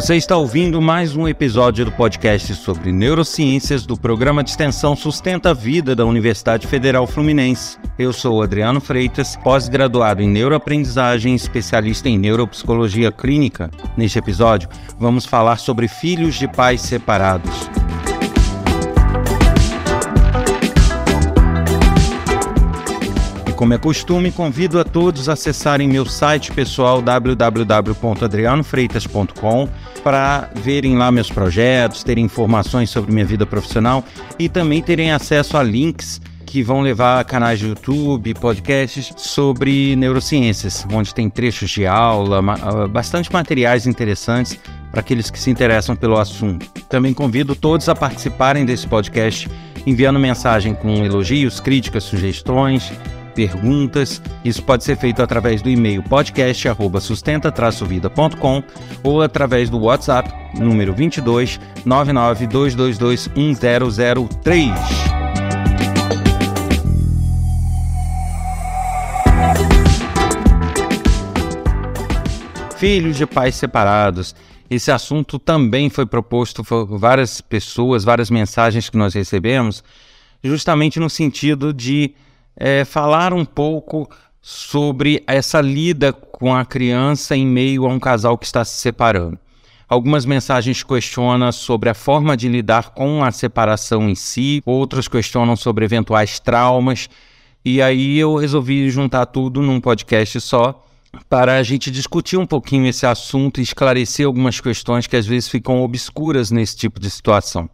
Você está ouvindo mais um episódio do podcast sobre neurociências do programa de extensão Sustenta a Vida da Universidade Federal Fluminense. Eu sou Adriano Freitas, pós-graduado em neuroaprendizagem, especialista em neuropsicologia clínica. Neste episódio, vamos falar sobre filhos de pais separados. como é costume, convido a todos a acessarem meu site pessoal www.adrianofreitas.com para verem lá meus projetos, terem informações sobre minha vida profissional e também terem acesso a links que vão levar a canais de YouTube, podcasts sobre neurociências, onde tem trechos de aula, ah, bastante materiais interessantes para aqueles que se interessam pelo assunto. Também convido todos a participarem desse podcast enviando mensagem com elogios, críticas, sugestões perguntas. Isso pode ser feito através do e-mail podcast@sustenta-vida.com ou através do WhatsApp número 22 99222 1003. Filhos de pais separados. Esse assunto também foi proposto por várias pessoas, várias mensagens que nós recebemos, justamente no sentido de é, falar um pouco sobre essa lida com a criança em meio a um casal que está se separando. Algumas mensagens questionam sobre a forma de lidar com a separação em si, outras questionam sobre eventuais traumas, e aí eu resolvi juntar tudo num podcast só para a gente discutir um pouquinho esse assunto e esclarecer algumas questões que às vezes ficam obscuras nesse tipo de situação.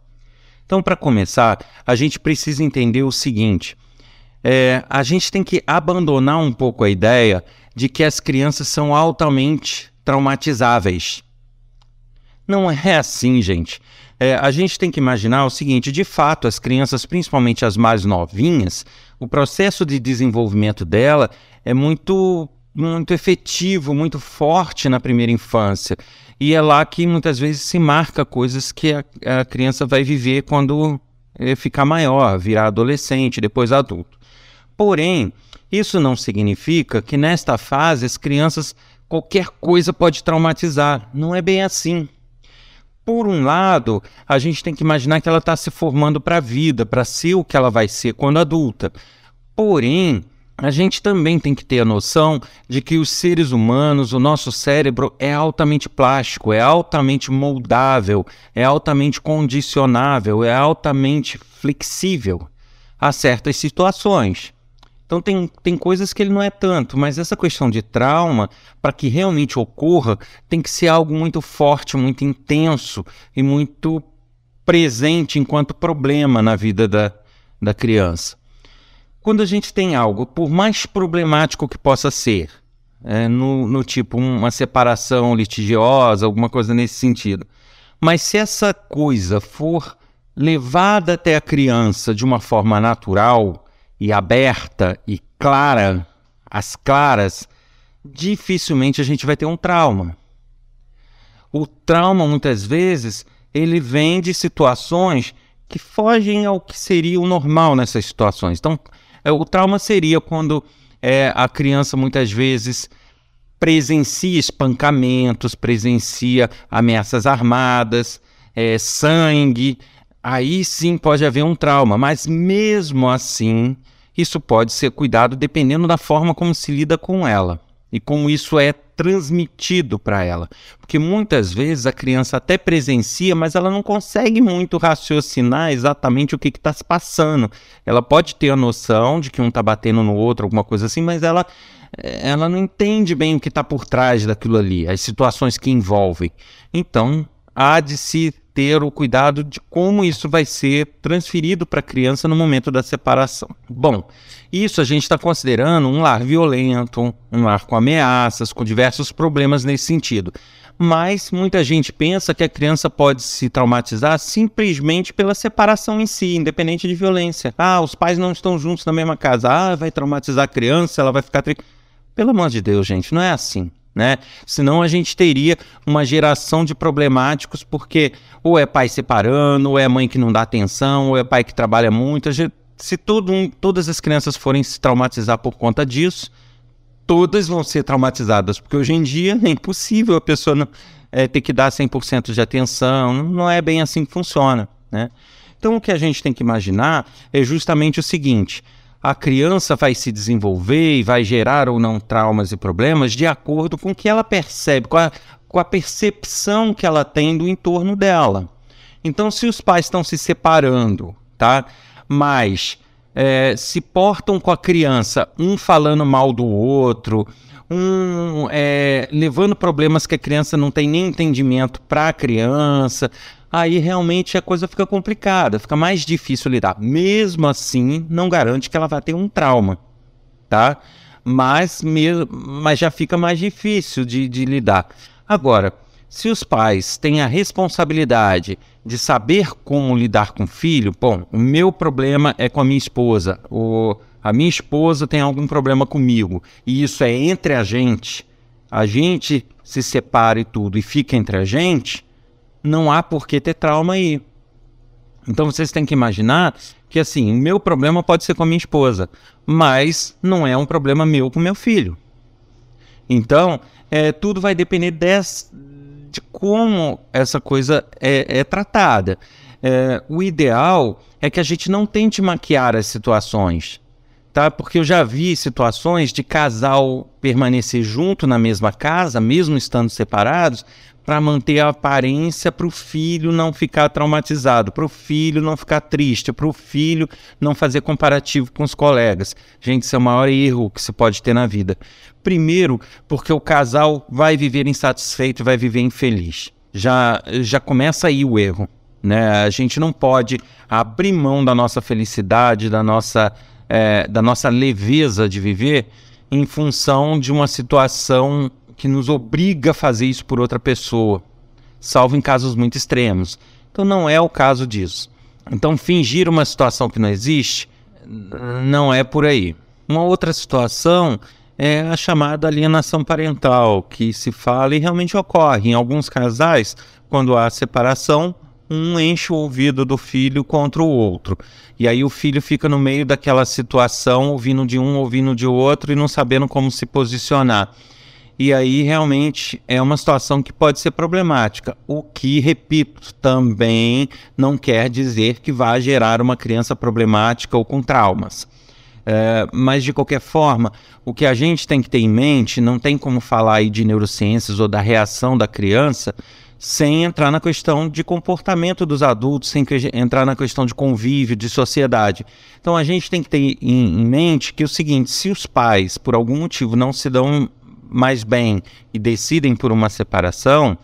Então, para começar, a gente precisa entender o seguinte: é, a gente tem que abandonar um pouco a ideia de que as crianças são altamente traumatizáveis. Não é assim, gente. É, a gente tem que imaginar o seguinte: de fato, as crianças, principalmente as mais novinhas, o processo de desenvolvimento dela é muito, muito efetivo, muito forte na primeira infância. E é lá que muitas vezes se marca coisas que a, a criança vai viver quando é, ficar maior, virar adolescente, depois adulto. Porém, isso não significa que nesta fase as crianças qualquer coisa pode traumatizar. Não é bem assim. Por um lado, a gente tem que imaginar que ela está se formando para a vida, para ser o que ela vai ser quando adulta. Porém, a gente também tem que ter a noção de que os seres humanos, o nosso cérebro é altamente plástico, é altamente moldável, é altamente condicionável, é altamente flexível a certas situações. Então tem, tem coisas que ele não é tanto, mas essa questão de trauma, para que realmente ocorra, tem que ser algo muito forte, muito intenso e muito presente enquanto problema na vida da, da criança. Quando a gente tem algo, por mais problemático que possa ser, é, no, no tipo uma separação litigiosa, alguma coisa nesse sentido, mas se essa coisa for levada até a criança de uma forma natural, e aberta e clara, as claras, dificilmente a gente vai ter um trauma. O trauma, muitas vezes, ele vem de situações que fogem ao que seria o normal nessas situações. Então, é, o trauma seria quando é, a criança muitas vezes presencia espancamentos, presencia ameaças armadas, é, sangue, aí sim pode haver um trauma, mas mesmo assim, isso pode ser cuidado dependendo da forma como se lida com ela e como isso é transmitido para ela. Porque muitas vezes a criança até presencia, mas ela não consegue muito raciocinar exatamente o que está se passando. Ela pode ter a noção de que um está batendo no outro, alguma coisa assim, mas ela, ela não entende bem o que está por trás daquilo ali, as situações que envolvem. Então, há de se ter o cuidado de como isso vai ser transferido para a criança no momento da separação. Bom, isso a gente está considerando um lar violento, um lar com ameaças, com diversos problemas nesse sentido. Mas muita gente pensa que a criança pode se traumatizar simplesmente pela separação em si, independente de violência. Ah, os pais não estão juntos na mesma casa. Ah, vai traumatizar a criança, ela vai ficar. Tri... Pelo amor de Deus, gente, não é assim né? Senão a gente teria uma geração de problemáticos, porque ou é pai separando, ou é mãe que não dá atenção, ou é pai que trabalha muito. Se todo todas as crianças forem se traumatizar por conta disso, todas vão ser traumatizadas, porque hoje em dia é impossível a pessoa não, é, ter que dar 100% de atenção. Não é bem assim que funciona, né? Então, o que a gente tem que imaginar é justamente o seguinte: a criança vai se desenvolver e vai gerar ou não traumas e problemas de acordo com o que ela percebe, com a, com a percepção que ela tem do entorno dela. Então, se os pais estão se separando, tá? Mas é, se portam com a criança, um falando mal do outro, um é, levando problemas que a criança não tem nem entendimento para a criança, aí realmente a coisa fica complicada, fica mais difícil lidar. Mesmo assim, não garante que ela vai ter um trauma, tá? Mas, mas já fica mais difícil de, de lidar. Agora, se os pais têm a responsabilidade de saber como lidar com o filho, bom, o meu problema é com a minha esposa, o, a minha esposa tem algum problema comigo, e isso é entre a gente, a gente se separa e tudo, e fica entre a gente, não há por que ter trauma aí. Então vocês têm que imaginar que assim, o meu problema pode ser com a minha esposa, mas não é um problema meu com meu filho. Então, é, tudo vai depender des, de como essa coisa é, é tratada. É, o ideal é que a gente não tente maquiar as situações, tá? Porque eu já vi situações de casal permanecer junto na mesma casa, mesmo estando separados, para manter a aparência para o filho não ficar traumatizado, para o filho não ficar triste, para o filho não fazer comparativo com os colegas. Gente, isso é o maior erro que se pode ter na vida. Primeiro, porque o casal vai viver insatisfeito, vai viver infeliz. Já, já começa aí o erro. Né? A gente não pode abrir mão da nossa felicidade, da nossa, é, da nossa leveza de viver em função de uma situação que nos obriga a fazer isso por outra pessoa, salvo em casos muito extremos. Então não é o caso disso. Então fingir uma situação que não existe não é por aí. Uma outra situação é a chamada alienação parental, que se fala e realmente ocorre em alguns casais, quando há separação, um enche o ouvido do filho contra o outro. E aí o filho fica no meio daquela situação, ouvindo de um, ouvindo de outro e não sabendo como se posicionar. E aí realmente é uma situação que pode ser problemática. O que, repito, também não quer dizer que vai gerar uma criança problemática ou com traumas. É, mas de qualquer forma, o que a gente tem que ter em mente, não tem como falar aí de neurociências ou da reação da criança sem entrar na questão de comportamento dos adultos, sem entrar na questão de convívio, de sociedade. Então a gente tem que ter em, em mente que é o seguinte: se os pais, por algum motivo, não se dão mais bem e decidem por uma separação,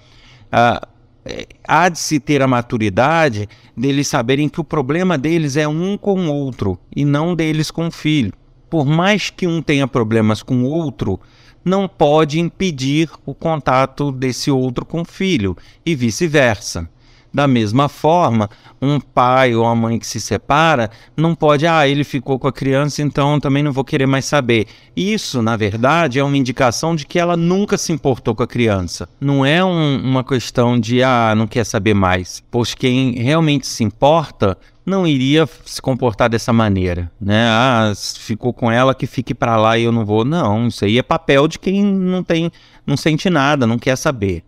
ah, é, há de se ter a maturidade deles saberem que o problema deles é um com o outro e não deles com o filho. Por mais que um tenha problemas com o outro, não pode impedir o contato desse outro com o filho e vice-versa. Da mesma forma, um pai ou uma mãe que se separa não pode, ah, ele ficou com a criança, então também não vou querer mais saber. Isso, na verdade, é uma indicação de que ela nunca se importou com a criança. Não é um, uma questão de, ah, não quer saber mais. Pois quem realmente se importa não iria se comportar dessa maneira, né? Ah, ficou com ela que fique para lá e eu não vou. Não, isso aí é papel de quem não tem, não sente nada, não quer saber.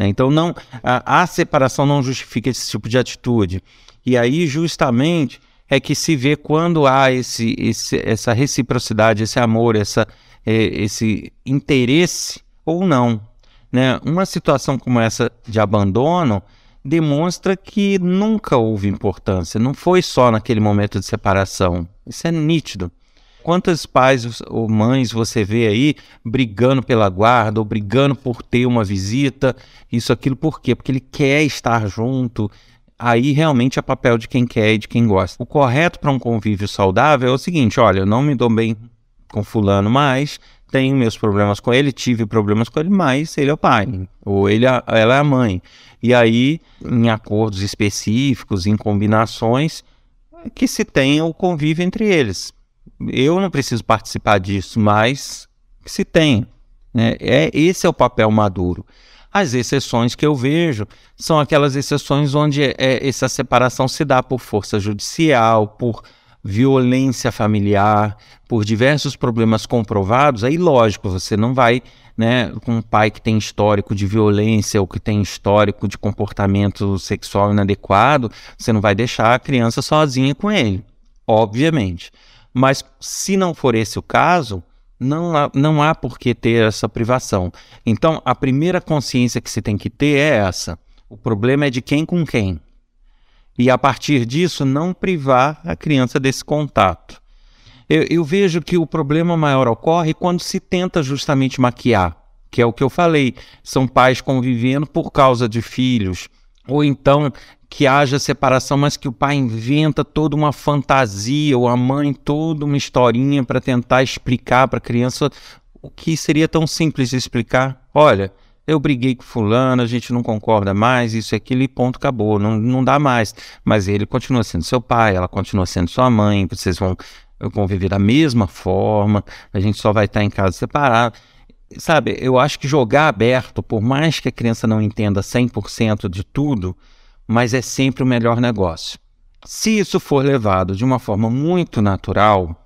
Né? Então, não, a, a separação não justifica esse tipo de atitude. E aí, justamente, é que se vê quando há esse, esse, essa reciprocidade, esse amor, essa, é, esse interesse ou não. Né? Uma situação como essa de abandono demonstra que nunca houve importância, não foi só naquele momento de separação. Isso é nítido. Quantos pais ou mães você vê aí brigando pela guarda ou brigando por ter uma visita, isso, aquilo, por quê? Porque ele quer estar junto. Aí realmente é papel de quem quer e de quem gosta. O correto para um convívio saudável é o seguinte: olha, eu não me dou bem com fulano mais, tenho meus problemas com ele, tive problemas com ele, mas ele é o pai, ou ele, é, ela é a mãe. E aí, em acordos específicos, em combinações, que se tenha o convívio entre eles eu não preciso participar disso, mas se tem. Né? É, esse é o papel maduro. As exceções que eu vejo são aquelas exceções onde é, essa separação se dá por força judicial, por violência familiar, por diversos problemas comprovados. Aí, lógico, você não vai né, com um pai que tem histórico de violência ou que tem histórico de comportamento sexual inadequado, você não vai deixar a criança sozinha com ele, obviamente. Mas se não for esse o caso, não há, não há por que ter essa privação. Então, a primeira consciência que você tem que ter é essa. O problema é de quem com quem. E a partir disso, não privar a criança desse contato. Eu, eu vejo que o problema maior ocorre quando se tenta justamente maquiar, que é o que eu falei. São pais convivendo por causa de filhos, ou então que haja separação, mas que o pai inventa toda uma fantasia, ou a mãe toda uma historinha para tentar explicar para a criança o que seria tão simples de explicar. Olha, eu briguei com fulano, a gente não concorda mais, isso, aquilo e ponto, acabou, não, não dá mais. Mas ele continua sendo seu pai, ela continua sendo sua mãe, vocês vão conviver da mesma forma, a gente só vai estar em casa separado. Sabe, eu acho que jogar aberto, por mais que a criança não entenda 100% de tudo, mas é sempre o melhor negócio. Se isso for levado de uma forma muito natural,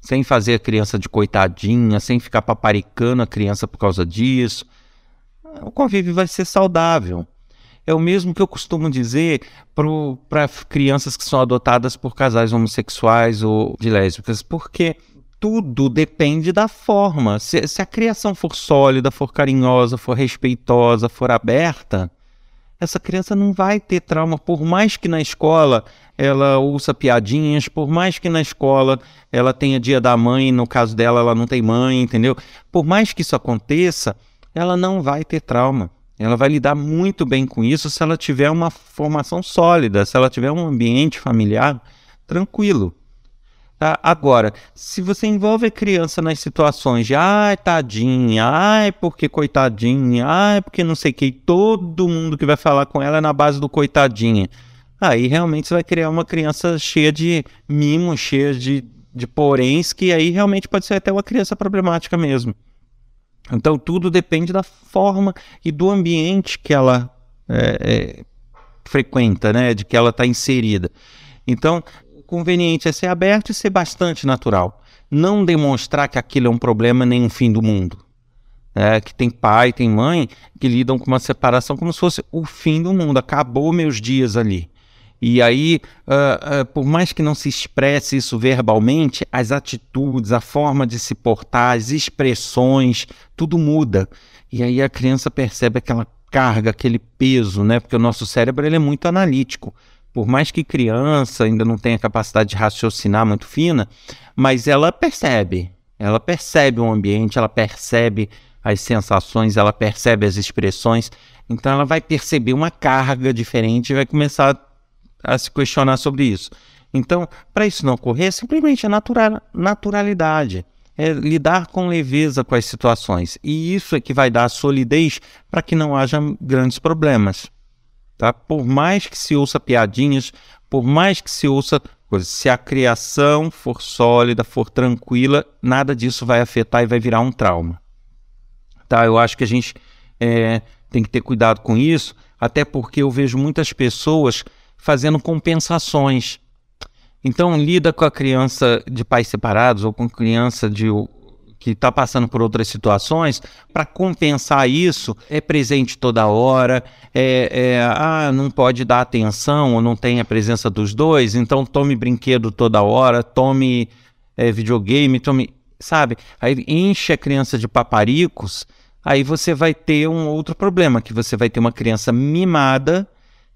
sem fazer a criança de coitadinha, sem ficar paparicando a criança por causa disso, o convívio vai ser saudável é o mesmo que eu costumo dizer para crianças que são adotadas por casais homossexuais ou de lésbicas, porque tudo depende da forma. Se, se, a criação for sólida, for carinhosa, for respeitosa, for aberta, essa criança não vai ter trauma, por mais que na escola ela ouça piadinhas, por mais que na escola ela tenha dia da mãe, no caso dela ela não tem mãe, entendeu? Por mais que isso aconteça, ela não vai ter trauma. Ela vai lidar muito bem com isso se ela tiver uma formação sólida, se ela tiver um ambiente familiar tranquilo. Tá? Agora, se você envolve a criança nas situações de ai, tadinha, ai, porque coitadinha, ai, porque não sei o que, todo mundo que vai falar com ela é na base do coitadinha. Aí realmente você vai criar uma criança cheia de mimos, cheia de, de poréns, que aí realmente pode ser até uma criança problemática mesmo. Então tudo depende da forma e do ambiente que ela é, é, frequenta, né? De que ela está inserida. Então, conveniente é ser aberto e ser bastante natural. Não demonstrar que aquilo é um problema nem um fim do mundo. É, que tem pai, tem mãe que lidam com uma separação como se fosse o fim do mundo. Acabou meus dias ali. E aí, uh, uh, por mais que não se expresse isso verbalmente, as atitudes, a forma de se portar, as expressões, tudo muda. E aí a criança percebe aquela carga, aquele peso, né? Porque o nosso cérebro ele é muito analítico. Por mais que criança ainda não tenha capacidade de raciocinar muito fina, mas ela percebe. Ela percebe o ambiente, ela percebe as sensações, ela percebe as expressões. Então ela vai perceber uma carga diferente e vai começar a se questionar sobre isso. Então, para isso não ocorrer, simplesmente é natural, naturalidade. É lidar com leveza com as situações. E isso é que vai dar solidez para que não haja grandes problemas. Tá? Por mais que se ouça piadinhas, por mais que se ouça coisas, se a criação for sólida, for tranquila, nada disso vai afetar e vai virar um trauma. Tá? Eu acho que a gente é, tem que ter cuidado com isso, até porque eu vejo muitas pessoas fazendo compensações. Então, lida com a criança de pais separados ou com criança de que está passando por outras situações, para compensar isso, é presente toda hora, é, é, ah, não pode dar atenção ou não tem a presença dos dois, então tome brinquedo toda hora, tome é, videogame, tome. Sabe? Aí enche a criança de paparicos, aí você vai ter um outro problema, que você vai ter uma criança mimada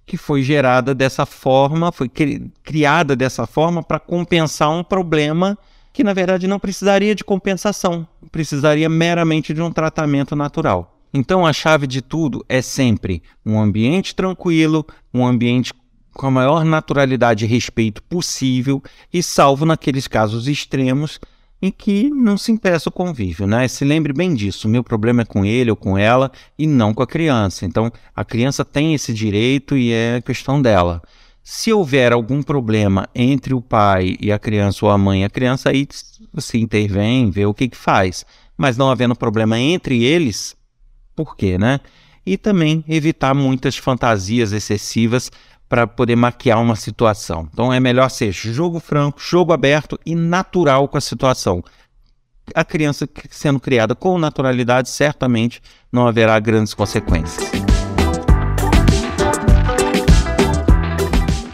que foi gerada dessa forma, foi cri criada dessa forma para compensar um problema que na verdade não precisaria de compensação, precisaria meramente de um tratamento natural. Então a chave de tudo é sempre um ambiente tranquilo, um ambiente com a maior naturalidade e respeito possível e salvo naqueles casos extremos em que não se impeça o convívio, né? Se lembre bem disso, meu problema é com ele ou com ela e não com a criança. Então, a criança tem esse direito e é questão dela. Se houver algum problema entre o pai e a criança ou a mãe e a criança, aí você intervém, vê o que, que faz. Mas não havendo problema entre eles, por quê, né? E também evitar muitas fantasias excessivas para poder maquiar uma situação. Então é melhor ser jogo franco, jogo aberto e natural com a situação. a criança sendo criada com naturalidade, certamente não haverá grandes consequências.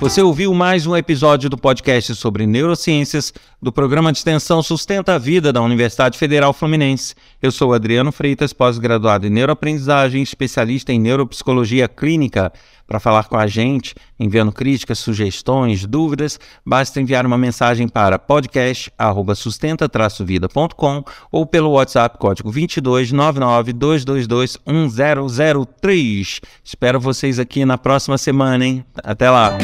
Você ouviu mais um episódio do podcast sobre neurociências do programa de extensão Sustenta a Vida da Universidade Federal Fluminense. Eu sou Adriano Freitas, pós-graduado em neuroaprendizagem, especialista em neuropsicologia clínica. Para falar com a gente, enviando críticas, sugestões, dúvidas, basta enviar uma mensagem para podcast@sustenta-vida.com ou pelo WhatsApp código 22 99 222 1003. Espero vocês aqui na próxima semana, hein? Até lá.